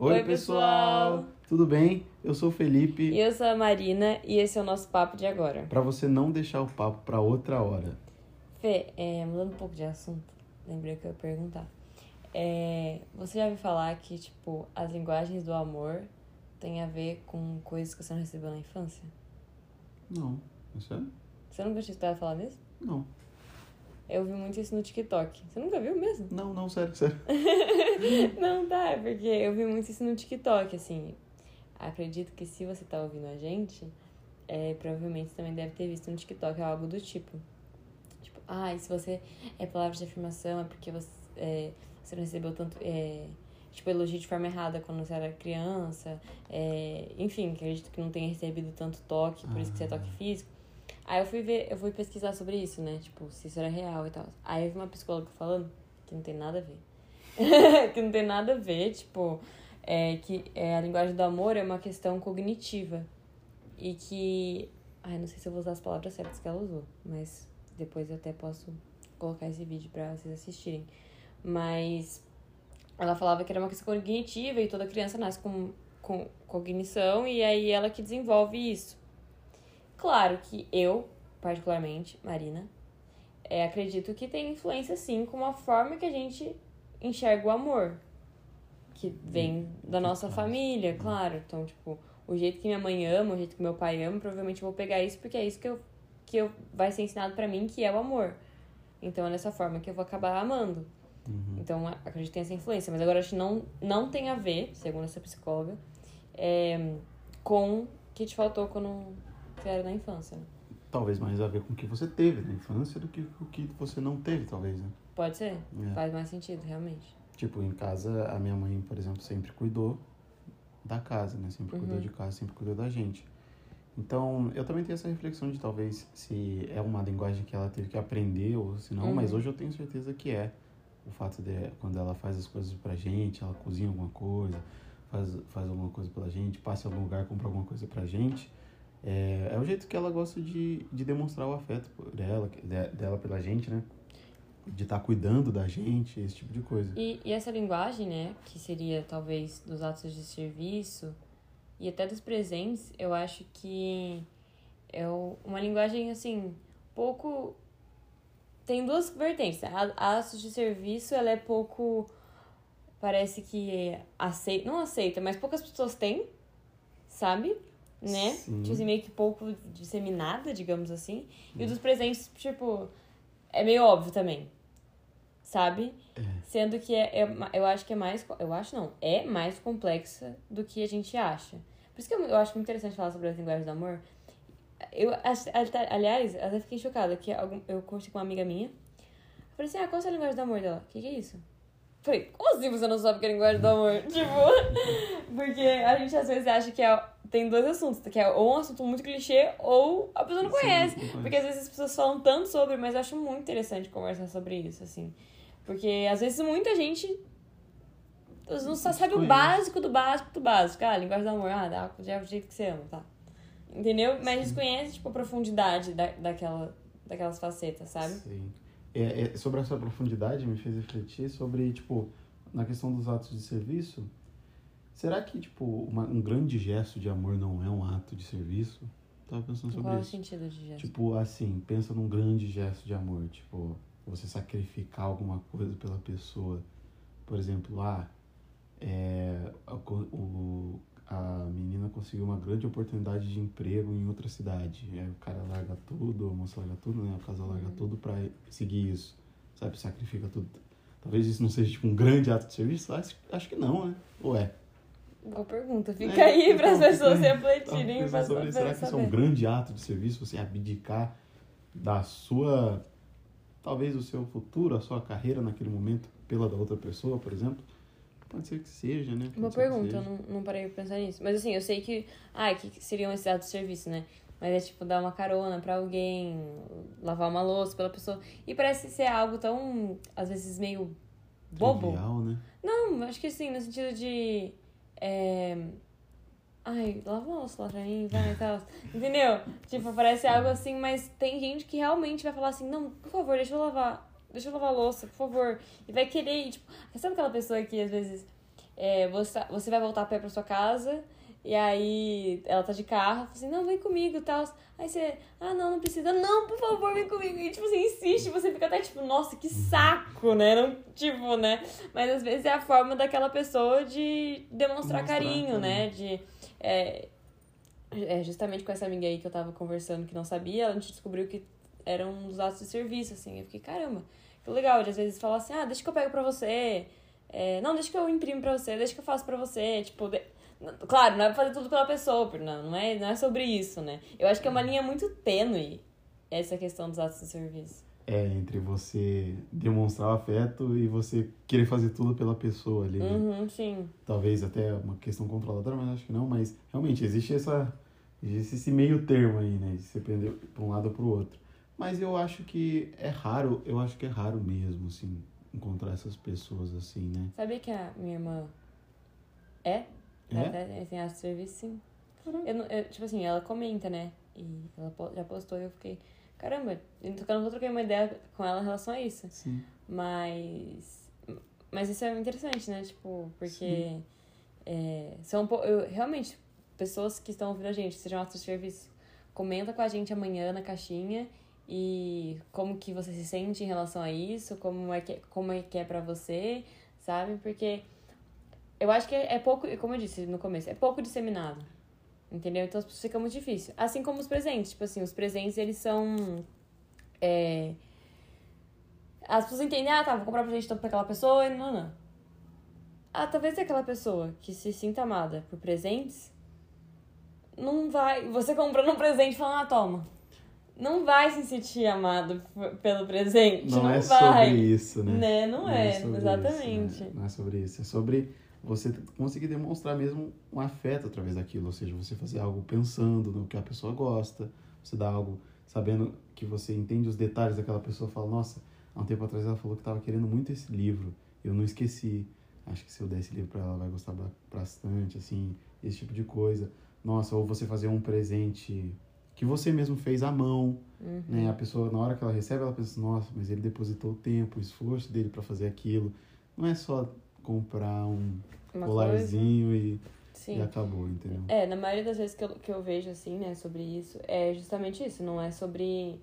Oi, Oi, pessoal. pessoal. Tudo bem? Eu sou o Felipe. E eu sou a Marina e esse é o nosso papo de agora. Pra você não deixar o papo pra outra hora. Fê, é, mudando um pouco de assunto, lembrei que eu ia perguntar. É, você já ouviu falar que, tipo, as linguagens do amor têm a ver com coisas que você não recebeu na infância? Não. É sério? Você nunca tinha escutado falar nisso? Não. Eu vi muito isso no TikTok. Você nunca viu mesmo? Não, não, sério, sério. Não, tá, é porque eu vi muito isso no TikTok, assim. Acredito que se você tá ouvindo a gente, é, provavelmente também deve ter visto no TikTok algo do tipo. Tipo, ah, e se você é palavra de afirmação, é porque você, é, você não recebeu tanto. É, tipo, elogio de forma errada quando você era criança. É, enfim, acredito que não tenha recebido tanto toque, por isso que você é toque físico. Aí eu fui ver, eu fui pesquisar sobre isso, né? Tipo, se isso era real e tal. Aí eu vi uma psicóloga falando que não tem nada a ver. que não tem nada a ver, tipo, é, que é, a linguagem do amor é uma questão cognitiva. E que. Ai, não sei se eu vou usar as palavras certas que ela usou, mas depois eu até posso colocar esse vídeo pra vocês assistirem. Mas ela falava que era uma questão cognitiva e toda criança nasce com, com cognição e aí ela que desenvolve isso. Claro que eu, particularmente, Marina, é, acredito que tem influência sim com a forma que a gente enxerga o amor. Que vem da nossa família, claro. Então, tipo, o jeito que minha mãe ama, o jeito que meu pai ama, provavelmente eu vou pegar isso porque é isso que eu, que eu vai ser ensinado pra mim, que é o amor. Então é dessa forma que eu vou acabar amando. Então a- acredito que tem essa influência. Mas agora acho que não, não tem a ver, segundo essa psicóloga, é, com o que te faltou quando você era na infância. né? Talvez mais a ver com o que você teve na infância do que o que você não teve, talvez, né? Pode ser? É. Faz mais sentido, realmente. Tipo, em casa, a minha mãe, por exemplo, sempre cuidou da casa, né? Sempre Uhum. cuidou de casa, sempre cuidou da gente. Então, eu também tenho essa reflexão de talvez se é uma linguagem que ela teve que aprender ou se não, Uhum. mas hoje eu tenho certeza que é. O fato de quando ela faz as coisas pra gente, ela cozinha alguma coisa, faz, faz alguma coisa pela gente, passa em algum lugar, compra alguma coisa pra gente. É, é o jeito que ela gosta de, de demonstrar o afeto por ela, de- dela pela gente, né? De estar cuidando da gente, esse tipo de coisa. E, e essa linguagem, né, que seria talvez dos atos de serviço e até dos presentes, eu acho que é uma linguagem, assim, pouco. Tem duas vertentes. A, a atos de serviço, ela é pouco. Parece que aceita. Não aceita, mas poucas pessoas têm, sabe? Né? Sim. Tipo assim, meio que pouco disseminada, digamos assim. E o dos presentes, tipo, é meio óbvio também. Sabe? Sendo que é, é eu acho que é mais. Eu acho não, é mais complexa do que a gente acha. Por isso que eu, eu acho muito interessante falar sobre as linguagens do amor. Eu, aliás, até fiquei chocada que eu conversei com uma amiga minha. Eu falei assim: ah, qual é a linguagem do amor dela? O que, que é isso? Eu Falei, como assim você não sabe que é linguagem do amor? tipo, porque a gente às vezes acha que é, tem dois assuntos, que é ou um assunto muito clichê ou a pessoa não Sim, conhece. conhece. Porque às vezes as pessoas falam tanto sobre, mas eu acho muito interessante conversar sobre isso, assim. Porque às vezes muita gente não só sabe o básico do básico do básico. Ah, linguagem do amor, ah, dá, já é o jeito que você ama, tá? Entendeu? Mas desconhece, tipo, a profundidade da, daquela, daquelas facetas, sabe? Sim. É, é, sobre essa profundidade, me fez refletir sobre, tipo, na questão dos atos de serviço. Será que, tipo, uma- um grande gesto de amor não é um ato de serviço? Tava pensando sobre Qual é o isso. sentido de gesto? Tipo, assim, pensa num grande gesto de amor. Tipo, você sacrificar alguma coisa pela pessoa. Por exemplo, ah, é, co- o, a menina conseguiu uma grande oportunidade de emprego em outra cidade. Aí o cara larga tudo, a moça larga tudo, né? O casal larga tudo pra seguir isso. Sabe? Sacrifica tudo. Talvez isso não seja tipo um grande ato de serviço. Acho, acho que não, né? Ou é? Boa pergunta. Fica É, aí para as então, pessoas refletirem pensando sobre Será que isso é um grande ato de serviço? Você abdicar da sua. Talvez o seu futuro, a sua carreira naquele momento, pela da outra pessoa, por exemplo? Pode ser que seja, né? Pode que pergunta, eu não, não parei pra pensar nisso. Mas assim, eu sei que. Ah, que seriam esses atos de serviço, né? Mas é tipo dar uma carona pra alguém, lavar uma louça pela pessoa. E parece ser algo tão, às vezes, meio bobo. Trivial, né? Não, acho que sim, no sentido de. É... Ai, lava uma louça lá pra mim, vai e tal. Entendeu? Tipo, parece algo assim, mas tem gente que realmente vai falar assim: não, por favor, deixa eu lavar. Deixa eu lavar a louça, por favor. E vai querer, tipo. Sabe aquela pessoa que às vezes é, você, você vai voltar a pé pra sua casa, e aí ela tá de carro, fala assim, não, vem comigo e tal. Aí você, ah, não, não precisa, não, por favor, vem comigo. E tipo, você insiste, você fica até tipo, nossa, que saco, né? Não, tipo, né? Mas às vezes é a forma daquela pessoa de demonstrar, carinho, né? De. É, é, justamente com essa amiga aí que eu tava conversando que não sabia, a gente descobriu que era um dos atos de serviço, assim. Eu fiquei, caramba, que legal. De às vezes falar assim, ah, deixa que eu pego pra você. É, não, deixa que eu imprimo pra você, deixa que eu faço pra você. Tipo, de... claro, não é pra fazer tudo pela pessoa, não, não, é, não é sobre isso, né? Eu acho que é uma linha muito tênue essa questão dos atos de serviço. É, entre você demonstrar o afeto e você querer fazer tudo pela pessoa ali. Né? Uhum, sim. Talvez até uma questão controladora, mas acho que não. Mas realmente existe essa existe esse meio termo aí, né? De você prender para um lado ou para o outro. Mas eu acho que é raro, eu acho que é raro mesmo, assim, encontrar essas pessoas assim, né? Sabia que a minha irmã é? É? Ela tem ato de serviço, sim. Eu, eu, tipo assim, ela comenta, né? E ela já postou e eu fiquei caramba, eu não trocar uma ideia com ela em relação a isso. Sim. Mas. Mas isso é interessante, né? Tipo, porque. É, são eu, realmente, pessoas que estão ouvindo a gente, sejam nossos serviço, comenta com a gente amanhã na caixinha e como que você se sente em relação a isso, como é que, como é, que é pra você, sabe? Porque eu acho que é pouco, como eu disse no começo, é pouco disseminado. Entendeu? Então fica muito difícil. Assim como os presentes. Tipo assim, os presentes, eles são. É... As pessoas entendem, ah, tá, vou comprar presente pra aquela pessoa e não, não. Ah, talvez aquela pessoa que se sinta amada por presentes não vai. Você comprando um presente e falando, ah, toma. Não vai se sentir amado pelo presente. Não, não é vai. sobre isso, né? né? Não, não é, é exatamente. Isso, né? Não é sobre isso. É sobre você conseguir demonstrar mesmo um afeto através daquilo, ou seja, você fazer algo pensando no que a pessoa gosta, você dá algo sabendo que você entende os detalhes daquela pessoa, fala, nossa, há um tempo atrás ela falou que estava querendo muito esse livro, eu não esqueci, acho que se eu der esse livro para ela, ela vai gostar bastante, assim, esse tipo de coisa. Nossa, ou você fazer um presente que você mesmo fez à mão, uhum. né? A pessoa, na hora que ela recebe, ela pensa, nossa, mas ele depositou o tempo, o esforço dele para fazer aquilo. Não é só comprar um Uma colarzinho e, e, acabou, entendeu? É, na maioria das vezes que eu, que eu vejo assim, né, sobre isso, é justamente isso. Não é sobre.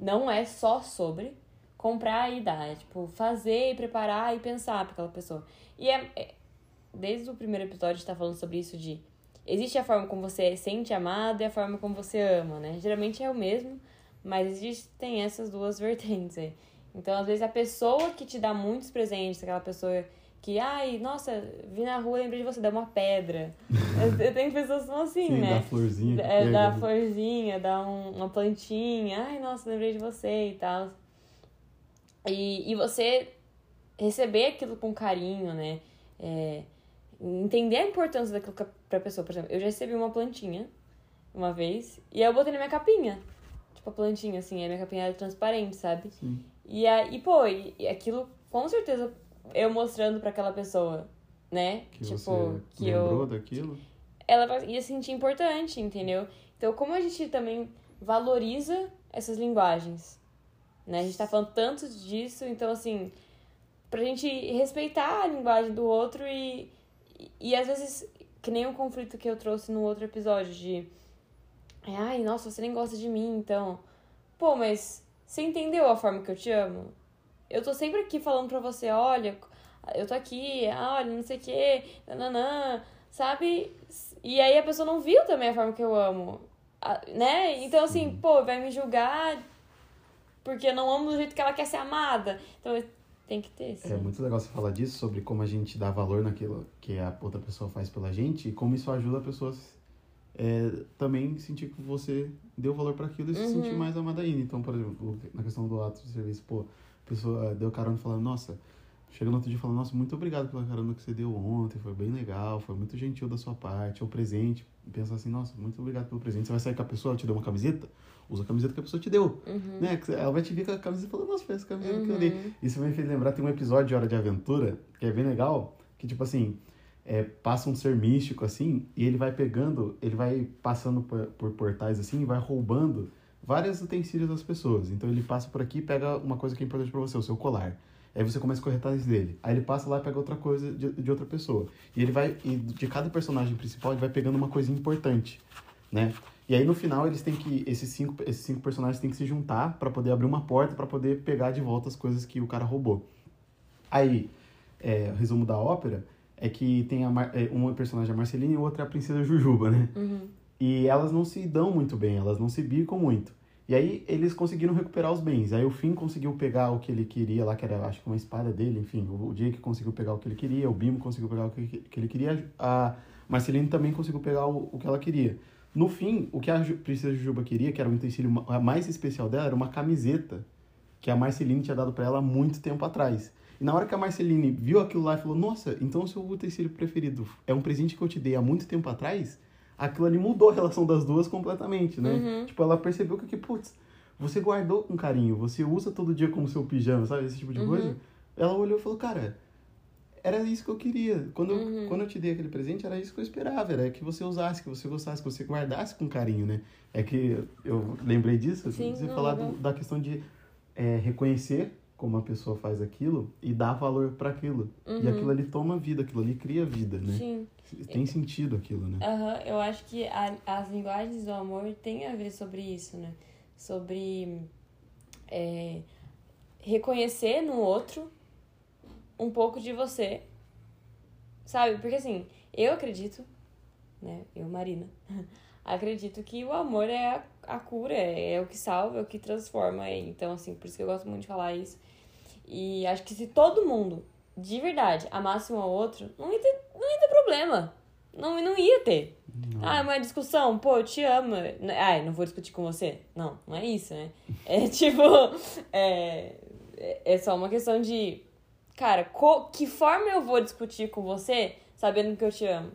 Não é só sobre comprar e dar. É tipo, fazer e preparar e pensar para aquela pessoa. E é, é, Desde o primeiro episódio a gente tá falando sobre isso de. Existe a forma como você sente amado e a forma como você ama, né? Geralmente é o mesmo, mas existem essas duas vertentes aí. Então, às vezes, a pessoa que te dá muitos presentes, aquela pessoa que, ai, nossa, vi na rua, lembrei de você, dá uma pedra. eu, tenho pessoas que são assim, Sim, né? Dá florzinha. É, dá florzinha, dá um, uma plantinha, ai, nossa, lembrei de você e tal. E, e você receber aquilo com carinho, né? É, entender a importância daquilo pra pessoa. Por exemplo, eu já recebi uma plantinha uma vez e eu botei na minha capinha. Tipo, a plantinha, assim, a minha capinha era transparente, sabe? Sim. E aí, pô, e, e aquilo com certeza eu mostrando para aquela pessoa, né? Que tipo, você que lembrou eu, daquilo? Ela ia se sentir importante, entendeu? Então, como a gente também valoriza essas linguagens, né? A gente tá falando tanto disso, então, assim, pra gente respeitar a linguagem do outro e, e, às vezes, que nem o conflito que eu trouxe no outro episódio de ai, nossa, você nem gosta de mim, então. Pô, mas você entendeu a forma que eu te amo? eu tô sempre aqui falando pra você, olha, eu tô aqui, olha, não sei o quê, nananã, sabe? E aí a pessoa não viu também a forma que eu amo, né? Então, assim, Sim. pô, vai me julgar porque eu não amo do jeito que ela quer ser amada. Então, tem que ter, sim. É muito legal você falar disso, sobre como a gente dá valor naquilo que a outra pessoa faz pela gente e como isso ajuda a pessoa é, também sentir que você deu valor para aquilo e uhum. se sentir mais amada ainda. Então, por exemplo, na questão do ato de serviço, pô, pessoa deu carona falando, nossa, chega no outro dia falando, nossa, muito obrigado pela carona que você deu ontem, foi bem legal, foi muito gentil da sua parte, é o presente. Pensa assim, nossa, muito obrigado pelo presente. Você vai sair com a pessoa, ela te deu uma camiseta, usa a camiseta que a pessoa te deu. Uhum. Né? Ela vai te ver com a camiseta e falar, nossa, foi essa camiseta uhum. que eu dei. Uhum. Isso me fez lembrar, tem um episódio de Hora de Aventura, que é bem legal, que tipo assim, é, passa um ser místico assim, e ele vai pegando, ele vai passando por, por portais assim, e vai roubando vários utensílios das pessoas. Então ele passa por aqui e pega uma coisa que é importante para você, o seu colar. Aí você começa a correr atrás dele. Aí ele passa lá e pega outra coisa de, de outra pessoa. E ele vai. E de cada personagem principal, ele vai pegando uma coisa importante, né? E aí no final eles têm que. Esses cinco, esses cinco personagens têm que se juntar para poder abrir uma porta para poder pegar de volta as coisas que o cara roubou. Aí, é, o resumo da ópera é que tem a Mar, é, uma personagem a Marceline e outra é a Princesa Jujuba, né? Uhum. E elas não se dão muito bem, elas não se bicam muito. E aí eles conseguiram recuperar os bens. Aí o Finn conseguiu pegar o que ele queria lá, que era acho que uma espada dele, enfim. O Jake conseguiu pegar o que ele queria, o Bimo conseguiu pegar o que, que ele queria, a Marceline também conseguiu pegar o, o que ela queria. No fim, o que a Princesa Jujuba queria, que era o utensílio mais especial dela, era uma camiseta que a Marceline tinha dado para ela há muito tempo atrás. E na hora que a Marceline viu aquilo lá e falou: Nossa, então o seu utensílio preferido é um presente que eu te dei há muito tempo atrás, aquilo ali mudou a relação das duas completamente, né? Uhum. Tipo, ela percebeu que, putz, você guardou com carinho, você usa todo dia como seu pijama, sabe? Esse tipo de Uhum. coisa. Ela olhou e falou: Cara, era isso que eu queria. Quando, eu- Uhum. quando eu te dei aquele presente, era isso que eu esperava. Era que você usasse, que você gostasse, que você guardasse com carinho, né? É que eu lembrei disso, Sim, você não, falar legal. do- da questão de é, reconhecer como a pessoa faz aquilo e dar valor para aquilo. E Uhum. aquilo ali toma vida, aquilo ali cria vida, né? Sim. Tem sentido aquilo, né? Aham, eu acho que a- as linguagens do amor têm a ver sobre isso, né? Sobre é, reconhecer no outro um pouco de você, sabe? Porque assim, eu acredito, né? Eu, Marina, acredito que o amor é a, a cura, é, é o que salva, é o que transforma. é. Então, assim, por isso que eu gosto muito de falar isso. E acho que se todo mundo, de verdade, amasse um ao outro, não ia ter, não ia ter problema. Não, não ia ter. Ah, é uma discussão, pô, eu te amo. Ai, não vou discutir com você. Não, não é isso, né? É tipo, é, é só uma questão de, cara, co- que forma eu vou discutir com você sabendo que eu te amo?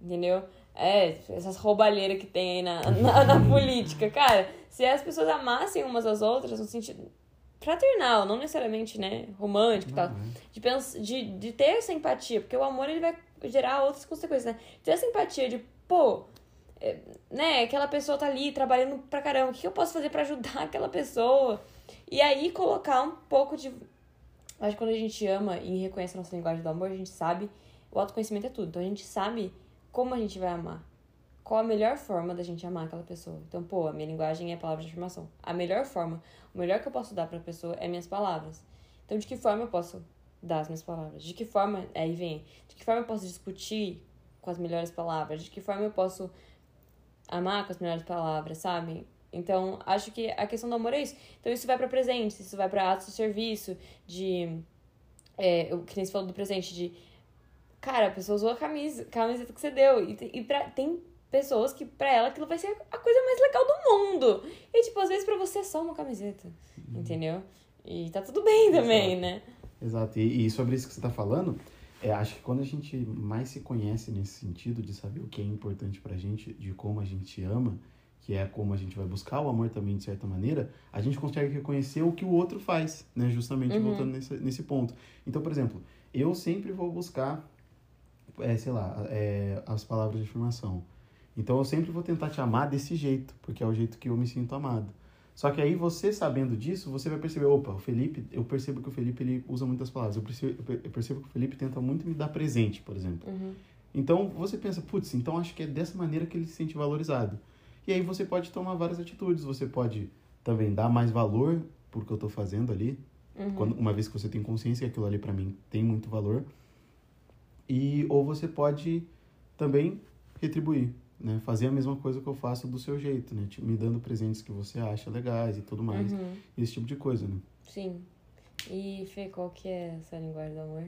Entendeu? É, essas roubalheiras que tem aí na, na, na política. Cara, se as pessoas amassem umas às outras no sentido fraternal, não necessariamente, né, romântico e tal, é. de, pens- de, de ter essa empatia, porque o amor ele vai gerar outras consequências, né? Ter essa empatia de, pô, é, né, aquela pessoa tá ali trabalhando pra caramba, o que eu posso fazer pra ajudar aquela pessoa? E aí colocar um pouco de. Que quando a gente ama e reconhece a nossa linguagem do amor, a gente sabe. O autoconhecimento é tudo. Então a gente sabe como a gente vai amar. Qual a melhor forma da gente amar aquela pessoa. Então, pô, a minha linguagem é palavra de afirmação. A melhor forma, o melhor que eu posso dar pra pessoa é minhas palavras. Então, de que forma eu posso dar as minhas palavras? De que forma, aí vem, de que forma eu posso discutir com as melhores palavras? De que forma eu posso amar com as melhores palavras, sabe? Então, acho que a questão do amor é isso. Então, isso vai pra presentes, isso vai pra atos de serviço, de. É, o que nem você falou do presente, de. Cara, a pessoa usou a camisa, camiseta que você deu. E, e pra, tem pessoas que, pra ela, aquilo vai ser a coisa mais legal do mundo. E, tipo, às vezes pra você é só uma camiseta. Entendeu? E tá tudo bem também, Exato. né? Exato. E, e sobre isso que você está falando, é, acho que quando a gente mais se conhece nesse sentido de saber o que é importante pra gente, de como a gente ama, que é como a gente vai buscar o amor também de certa maneira, a gente consegue reconhecer o que o outro faz, né? Justamente Uhum. voltando nesse, nesse ponto. Então, por exemplo, eu sempre vou buscar, é, sei lá, é, as palavras de afirmação. Então eu sempre vou tentar te amar desse jeito, porque é o jeito que eu me sinto amado. Só que aí você sabendo disso, você vai perceber, opa, o Felipe, eu percebo que o Felipe ele usa muitas palavras. Eu percebo, eu percebo que o Felipe tenta muito me dar presente, por exemplo. Uhum. Então você pensa, putz, então acho que é dessa maneira que ele se sente valorizado. E aí você pode tomar várias atitudes, você pode também dar mais valor por que eu tô fazendo ali, Uhum. quando, uma vez que você tem consciência que aquilo ali pra mim tem muito valor. E ou você pode também retribuir, né? Fazer a mesma coisa que eu faço do seu jeito, né? Tipo, me dando presentes que você acha legais e tudo mais. Uhum. Esse tipo de coisa, né? Sim. E, Fê, qual que é essa linguagem do amor?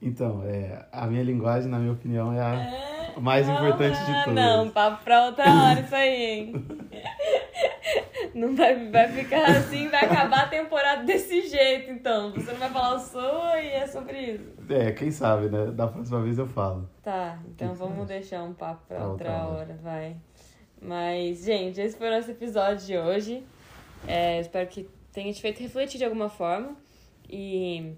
Então, é, a minha linguagem, na minha opinião, é a mais Não, importante de ah, todas. Não, papo pra outra hora isso aí, hein? Não vai, vai ficar assim, vai acabar a temporada desse jeito, então. Você não vai falar o sua e é sobre isso. É, quem sabe, né? Da próxima vez eu falo. Tá, então Que vamos deixar um papo pra Pra outra outra hora, hora. vai. Mas, gente, esse foi o nosso episódio de hoje. É, espero que tenha te feito refletir de alguma forma. E,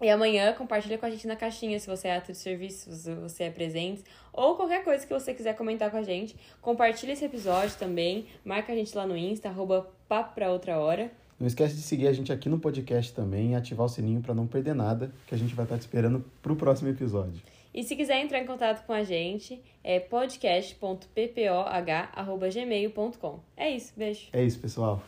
e amanhã compartilha com a gente na caixinha se você é ato de serviço, se você é presente, ou qualquer coisa que você quiser comentar com a gente. Compartilha esse episódio também. Marca a gente lá no Insta, arroba papo pra outra hora. Não esquece de seguir a gente aqui no podcast também e ativar o sininho para não perder nada, que a gente vai estar te esperando pro próximo episódio. E se quiser entrar em contato com a gente, é podcast.ppoh.gmail.com. É isso, beijo. É isso, pessoal.